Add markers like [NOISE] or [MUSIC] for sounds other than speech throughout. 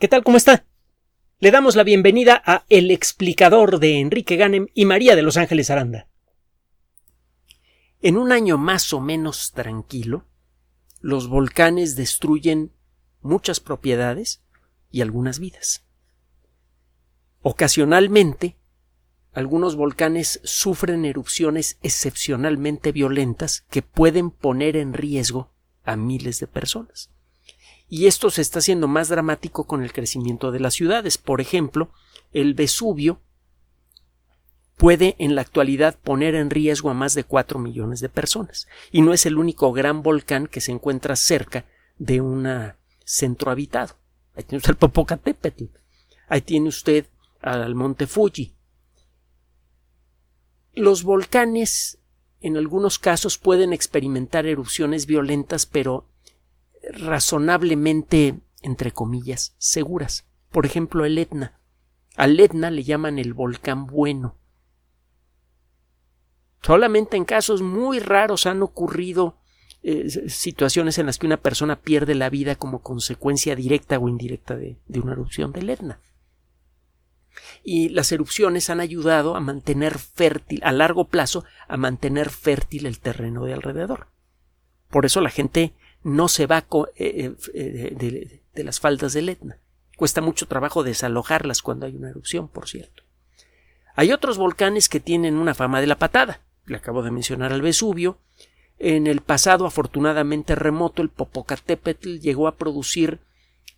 ¿Qué tal? ¿Cómo está? Le damos la bienvenida a El explicador de Enrique Ganem y María de Los Ángeles Aranda. En un año más o menos tranquilo, los volcanes destruyen muchas propiedades y algunas vidas. Ocasionalmente, algunos volcanes sufren erupciones excepcionalmente violentas que pueden poner en riesgo a miles de personas. Y esto se está haciendo más dramático con el crecimiento de las ciudades. Por ejemplo, el Vesubio puede en la actualidad poner en riesgo a más de 4 millones de personas. Y no es el único gran volcán que se encuentra cerca de un centro habitado. Ahí tiene usted el Popocatépetl. Ahí tiene usted al monte Fuji. Los volcanes en algunos casos pueden experimentar erupciones violentas, pero razonablemente, entre comillas, seguras. Por ejemplo, el Etna. Al Etna le llaman el volcán bueno. Solamente en casos muy raros han ocurrido eh, situaciones en las que una persona pierde la vida como consecuencia directa o indirecta de, de una erupción del Etna. Y las erupciones han ayudado a mantener fértil, a largo plazo, a mantener fértil el terreno de alrededor. Por eso la gente no se va eh, eh, de, de, las faldas del Etna. Cuesta mucho trabajo desalojarlas cuando hay una erupción, por cierto. Hay otros volcanes que tienen una fama de la patada. Le acabo de mencionar al Vesubio. En el pasado, afortunadamente remoto, el Popocatépetl llegó a producir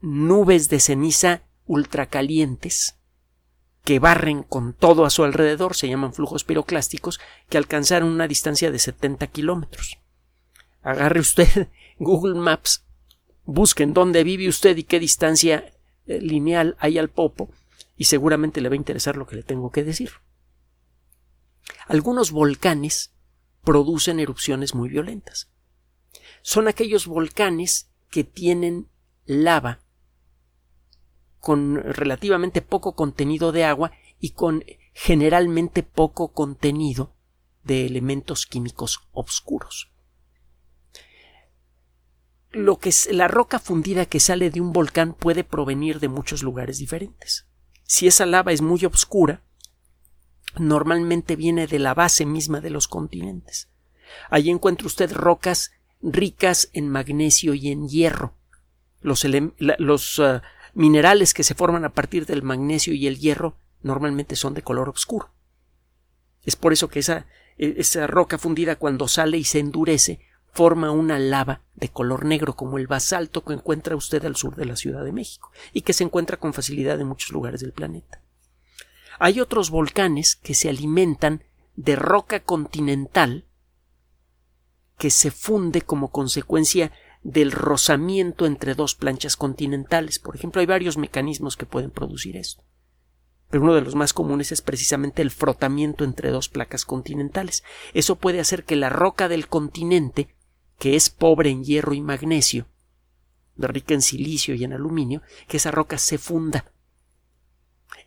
nubes de ceniza ultracalientes que barren con todo a su alrededor, se llaman flujos piroclásticos, que alcanzaron una distancia de 70 kilómetros. Agarre usted Google Maps, busquen dónde vive usted y qué distancia eh, lineal hay al Popo, y seguramente le va a interesar lo que le tengo que decir. Algunos volcanes producen erupciones muy violentas. Son aquellos volcanes que tienen lava con relativamente poco contenido de agua y con generalmente poco contenido de elementos químicos oscuros lo que es la roca fundida que sale de un volcán puede provenir de muchos lugares diferentes. Si esa lava es muy oscura, normalmente viene de la base misma de los continentes. Allí encuentra usted rocas ricas en magnesio y en hierro. Los, los uh, minerales que se forman a partir del magnesio y el hierro normalmente son de color oscuro. Es por eso que esa, e, esa roca fundida cuando sale y se endurece forma una lava de color negro como el basalto que encuentra usted al sur de la Ciudad de México y que se encuentra con facilidad en muchos lugares del planeta. Hay otros volcanes que se alimentan de roca continental que se funde como consecuencia del rozamiento entre dos planchas continentales. Por ejemplo, hay varios mecanismos que pueden producir esto. Pero uno de los más comunes es precisamente el frotamiento entre dos placas continentales. Eso puede hacer que la roca del continente que es pobre en hierro y magnesio, rica en silicio y en aluminio, que esa roca se funda.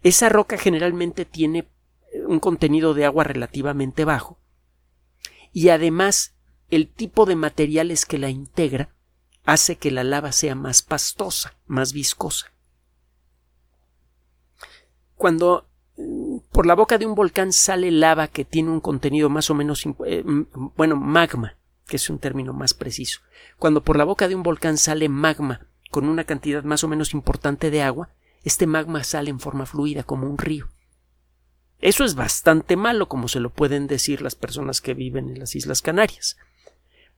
Esa roca generalmente tiene eh, un contenido de agua relativamente bajo y además el tipo de materiales que la integra hace que la lava sea más pastosa, más viscosa. Cuando mm, por la boca de un volcán sale lava que tiene un contenido más o menos, eh, bueno, magma, que es un término más preciso. Cuando por la boca de un volcán sale magma con una cantidad más o menos importante de agua, este magma sale en forma fluida como un río. Eso es bastante malo, como se lo pueden decir las personas que viven en las Islas Canarias.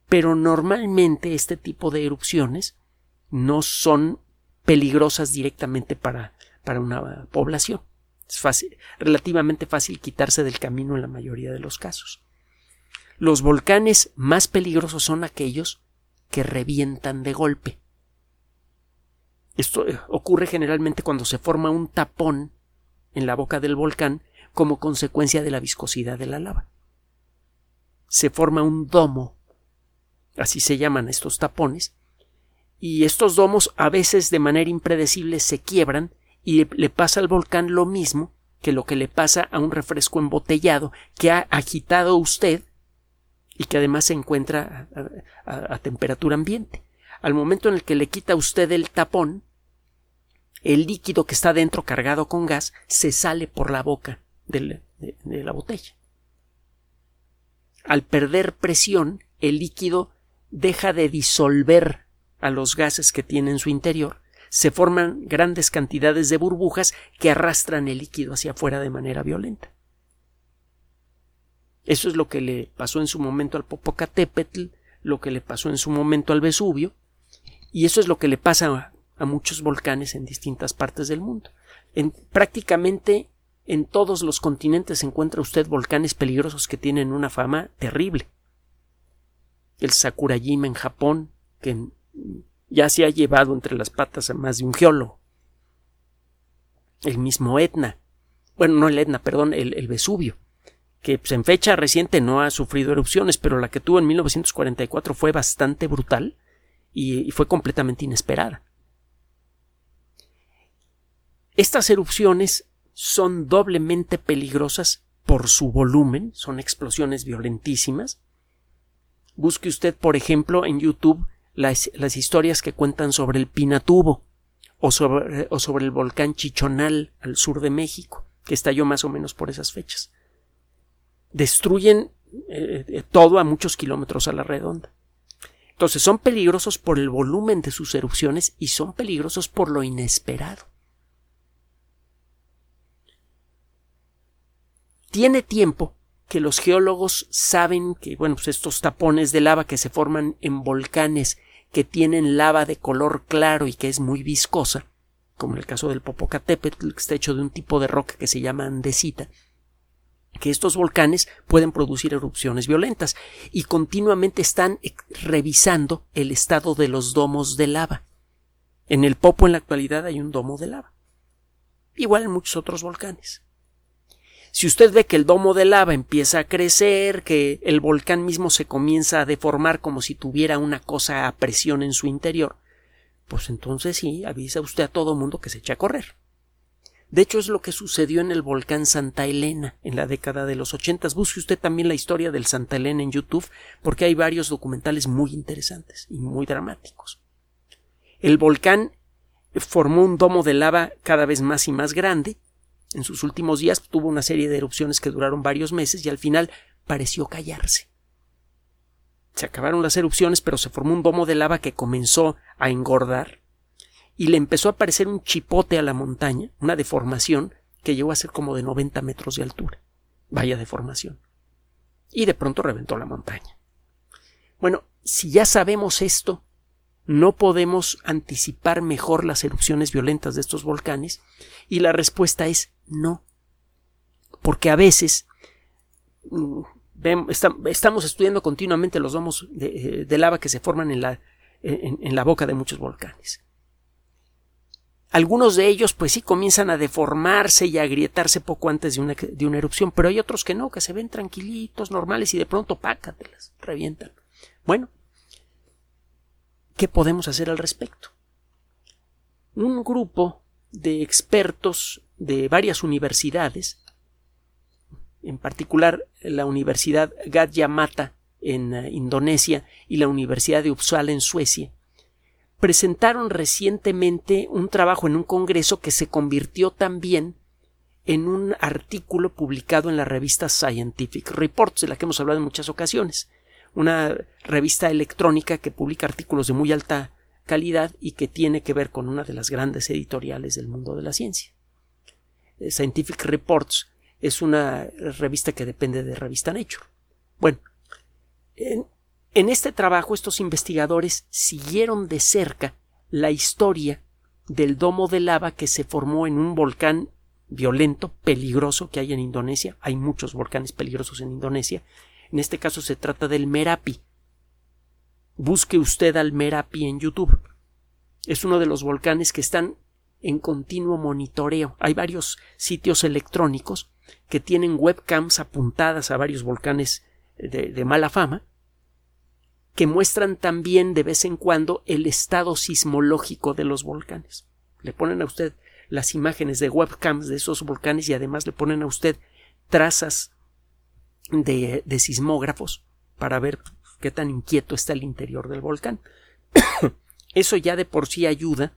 Pero normalmente este tipo de erupciones no son peligrosas directamente para, para una población. Es fácil, relativamente fácil quitarse del camino en la mayoría de los casos. Los volcanes más peligrosos son aquellos que revientan de golpe. Esto eh, ocurre generalmente cuando se forma un tapón en la boca del volcán como consecuencia de la viscosidad de la lava. Se forma un domo, así se llaman estos tapones, y estos domos a veces de manera impredecible se quiebran y le pasa al volcán lo mismo que lo que le pasa a un refresco embotellado que ha agitado usted y que además se encuentra a, temperatura ambiente. Al momento en el que le quita usted el tapón, el líquido que está dentro cargado con gas se sale por la boca de, la botella. Al perder presión, el líquido deja de disolver a los gases que tiene en su interior, se forman grandes cantidades de burbujas que arrastran el líquido hacia afuera de manera violenta. Eso es lo que le pasó en su momento al Popocatépetl, lo que le pasó en su momento al Vesubio, y eso es lo que le pasa a, muchos volcanes en distintas partes del mundo. En, prácticamente en todos los continentes encuentra usted volcanes peligrosos que tienen una fama terrible. El Sakurajima en Japón, que ya se ha llevado entre las patas a más de un geólogo. El mismo Etna. Bueno, no el Etna, perdón, el Vesubio que pues, en fecha reciente no ha sufrido erupciones, pero la que tuvo en 1944 fue bastante brutal y, fue completamente inesperada. Estas erupciones son doblemente peligrosas por su volumen, son explosiones violentísimas. Busque usted, por ejemplo, en YouTube las, historias que cuentan sobre el Pinatubo o sobre, o sobre el volcán Chichonal al sur de México, que estalló más o menos por esas fechas destruyen eh, eh, todo a muchos kilómetros a la redonda. Entonces son peligrosos por el volumen de sus erupciones y son peligrosos por lo inesperado. Tiene tiempo que los geólogos saben que, bueno, pues estos tapones de lava que se forman en volcanes que tienen lava de color claro y que es muy viscosa, como en el caso del Popocatépetl, que está hecho de un tipo de roca que se llama andesita, que estos volcanes pueden producir erupciones violentas y continuamente están revisando el estado de los domos de lava. En el Popo en la actualidad hay un domo de lava. Igual en muchos otros volcanes. Si usted ve que el domo de lava empieza a crecer, que el volcán mismo se comienza a deformar como si tuviera una cosa a presión en su interior, pues entonces sí, avisa usted a todo mundo que se eche a correr. De hecho, es lo que sucedió en el volcán Santa Elena en la década de los ochentas. Busque usted también la historia del Santa Elena en YouTube, porque hay varios documentales muy interesantes y muy dramáticos. El volcán formó un domo de lava cada vez más y más grande. En sus últimos días tuvo una serie de erupciones que duraron varios meses y al final pareció callarse. Se acabaron las erupciones, pero se formó un domo de lava que comenzó a engordar y le empezó a aparecer un chipote a la montaña, una deformación que llegó a ser como de 90 metros de altura. Vaya deformación. Y de pronto reventó la montaña. Bueno, si ya sabemos esto, no podemos anticipar mejor las erupciones violentas de estos volcanes y la respuesta es no. Porque a veces mm, estamos estudiando continuamente los domos de, eh, lava que se forman en la, en la boca de muchos volcanes. Algunos de ellos, pues sí, comienzan a deformarse y a agrietarse poco antes de una, erupción, pero hay otros que no, que se ven tranquilitos, normales y de pronto pácatelas, revientan. Bueno, ¿qué podemos hacer al respecto? Un grupo de expertos de varias universidades, en particular la Universidad Gadjah Mata en eh, Indonesia y la Universidad de Uppsala en Suecia, presentaron recientemente un trabajo en un congreso que se convirtió también en un artículo publicado en la revista Scientific Reports, de la que hemos hablado en muchas ocasiones, una revista electrónica que publica artículos de muy alta calidad y que tiene que ver con una de las grandes editoriales del mundo de la ciencia. Eh, Scientific Reports es una revista que depende de revista Nature. Bueno, en, en este trabajo estos investigadores siguieron de cerca la historia del domo de lava que se formó en un volcán violento, peligroso que hay en Indonesia. Hay muchos volcanes peligrosos en Indonesia. En este caso se trata del Merapi. Busque usted al Merapi en YouTube. Es uno de los volcanes que están en continuo monitoreo. Hay varios sitios electrónicos que tienen webcams apuntadas a varios volcanes de, mala fama que muestran también de vez en cuando el estado sismológico de los volcanes. Le ponen a usted las imágenes de webcams de esos volcanes y además le ponen a usted trazas de, de sismógrafos para ver qué tan inquieto está el interior del volcán. [COUGHS] Eso ya de por sí ayuda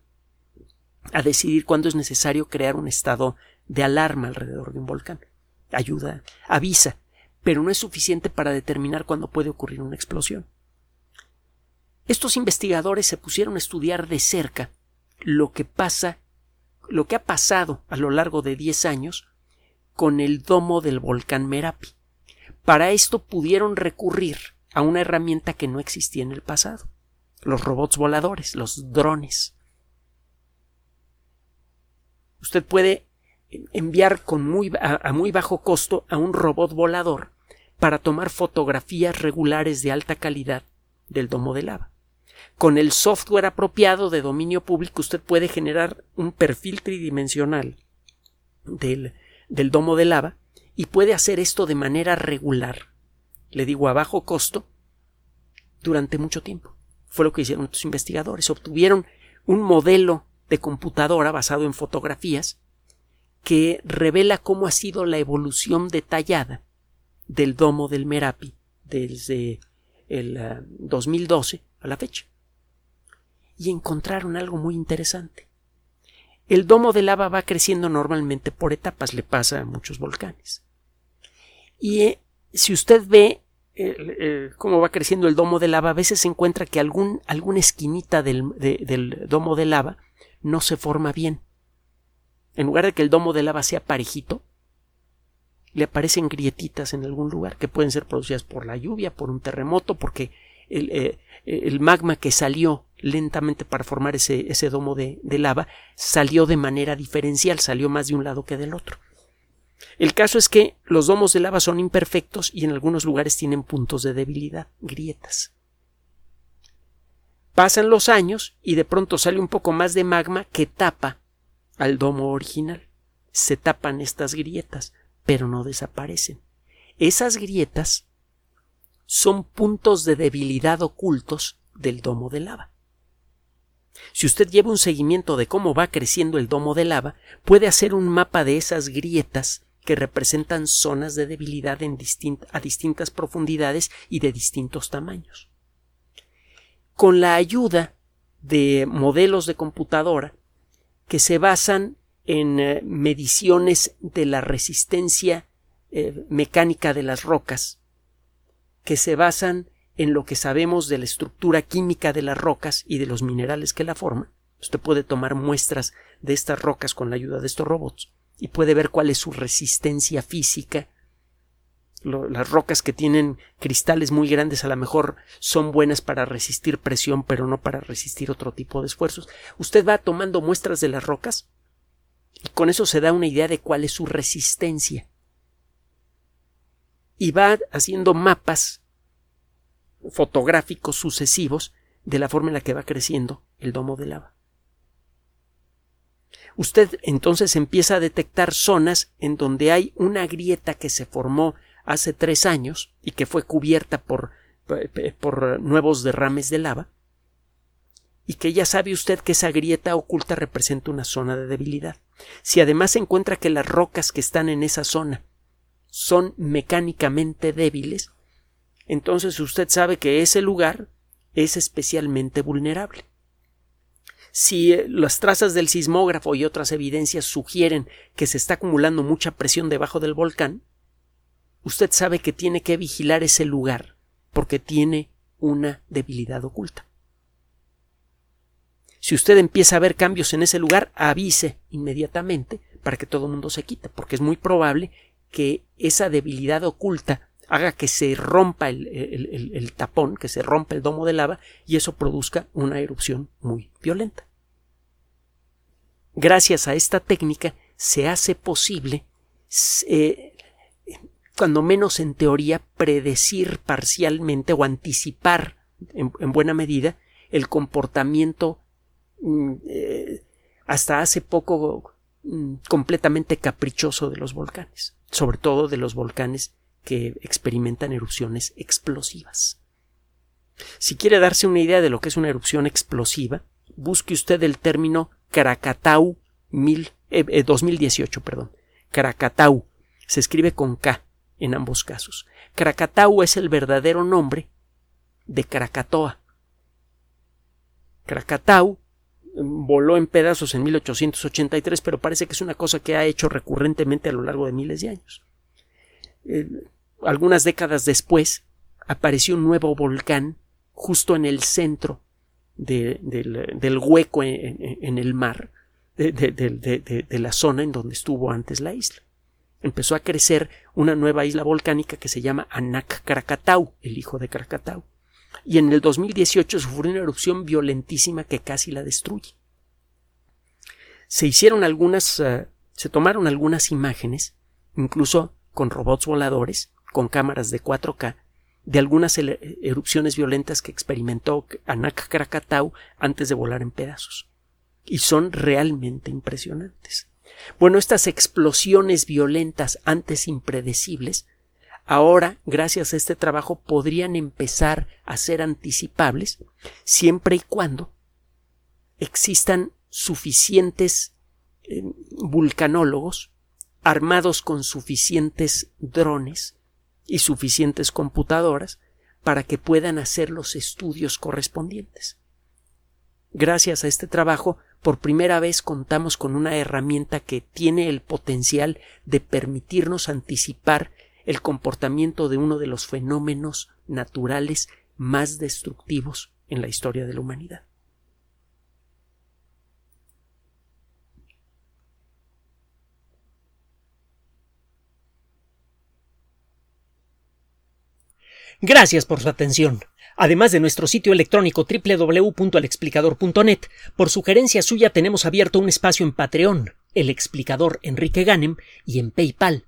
a decidir cuándo es necesario crear un estado de alarma alrededor de un volcán. Ayuda, avisa, pero no es suficiente para determinar cuándo puede ocurrir una explosión. Estos investigadores se pusieron a estudiar de cerca lo que pasa, lo que ha pasado a lo largo de 10 años con el domo del volcán Merapi. Para esto pudieron recurrir a una herramienta que no existía en el pasado, los robots voladores, los drones. Usted puede enviar con muy, a, muy bajo costo a un robot volador para tomar fotografías regulares de alta calidad del domo de lava. Con el software apropiado de dominio público usted puede generar un perfil tridimensional del, del domo de lava y puede hacer esto de manera regular, le digo a bajo costo, durante mucho tiempo. Fue lo que hicieron estos investigadores. Obtuvieron un modelo de computadora basado en fotografías que revela cómo ha sido la evolución detallada del domo del Merapi desde el 2012 eh, a la fecha. Y encontraron algo muy interesante. El domo de lava va creciendo normalmente por etapas, le pasa a muchos volcanes. Y eh, si usted ve eh, cómo va creciendo el domo de lava, a veces se encuentra que algún, alguna esquinita del, del domo de lava no se forma bien. En lugar de que el domo de lava sea parejito, le aparecen grietitas en algún lugar que pueden ser producidas por la lluvia, por un terremoto, porque el, eh, el magma que salió lentamente para formar ese, ese domo de, de, lava salió de manera diferencial, salió más de un lado que del otro. El caso es que los domos de lava son imperfectos y en algunos lugares tienen puntos de debilidad, grietas. Pasan los años y de pronto sale un poco más de magma que tapa al domo original. Se tapan estas grietas, pero no desaparecen. Esas grietas son puntos de debilidad ocultos del domo de lava. Si usted lleva un seguimiento de cómo va creciendo el domo de lava, puede hacer un mapa de esas grietas que representan zonas de debilidad a distintas profundidades y de distintos tamaños con la ayuda de modelos de computadora que se basan en eh, mediciones de la resistencia eh, mecánica de las rocas, que se basan en lo que sabemos de la estructura química de las rocas y de los minerales que la forman. Usted puede tomar muestras de estas rocas con la ayuda de estos robots y puede ver cuál es su resistencia física, las rocas que tienen cristales muy grandes a lo mejor son buenas para resistir presión, pero no para resistir otro tipo de esfuerzos. Usted va tomando muestras de las rocas y con eso se da una idea de cuál es su resistencia. Y va haciendo mapas fotográficos sucesivos de la forma en la que va creciendo el domo de lava. Usted entonces empieza a detectar zonas en donde hay una grieta que se formó hace tres años y que fue cubierta por, por nuevos derrames de lava, y que ya sabe usted que esa grieta oculta representa una zona de debilidad. Si además encuentra que las rocas que están en esa zona son mecánicamente débiles, entonces usted sabe que ese lugar es especialmente vulnerable. Si eh, las trazas del sismógrafo y otras evidencias sugieren que se está acumulando mucha presión debajo del volcán, usted sabe que tiene que vigilar ese lugar porque tiene una debilidad oculta. Si usted empieza a ver cambios en ese lugar, avise inmediatamente para que todo el mundo se quite, porque es muy probable que esa debilidad oculta haga que se rompa el, el, tapón, que se rompa el domo de lava y eso produzca una erupción muy violenta. Gracias a esta técnica se hace posible eh, cuando menos en teoría, predecir parcialmente o anticipar en, buena medida el comportamiento mm, eh, hasta hace poco completamente caprichoso de los volcanes, sobre todo de los volcanes que experimentan erupciones explosivas. Si quiere darse una idea de lo que es una erupción explosiva, busque usted el término Krakatau 2018, eh, perdón. Krakatau se escribe con K en ambos casos. Krakatau es el verdadero nombre de Krakatoa. Krakatau voló en pedazos en 1883, pero parece que es una cosa que ha hecho recurrentemente a lo largo de miles de años. Eh, algunas décadas después apareció un nuevo volcán justo en el centro del, hueco en, el mar de, la zona en donde estuvo antes la isla. Empezó a crecer una nueva isla volcánica que se llama Anak Krakatau, el hijo de Krakatau. Y en el 2018 sufrió una erupción violentísima que casi la destruye. Se hicieron algunas, eh, se tomaron algunas imágenes, incluso con robots voladores, con cámaras de 4K, de algunas erupciones violentas que experimentó Anak Krakatau antes de volar en pedazos. Y son realmente impresionantes. Bueno, estas explosiones violentas antes impredecibles, ahora, gracias a este trabajo, podrían empezar a ser anticipables siempre y cuando existan suficientes eh, vulcanólogos armados con suficientes drones y suficientes computadoras para que puedan hacer los estudios correspondientes. Gracias a este trabajo, por primera vez contamos con una herramienta que tiene el potencial de permitirnos anticipar el comportamiento de uno de los fenómenos naturales más destructivos en la historia de la humanidad. Gracias por su atención. Además de nuestro sitio electrónico www.alexplicador.net, por sugerencia suya tenemos abierto un espacio en Patreon, el explicador Enrique Ganem, y en PayPal,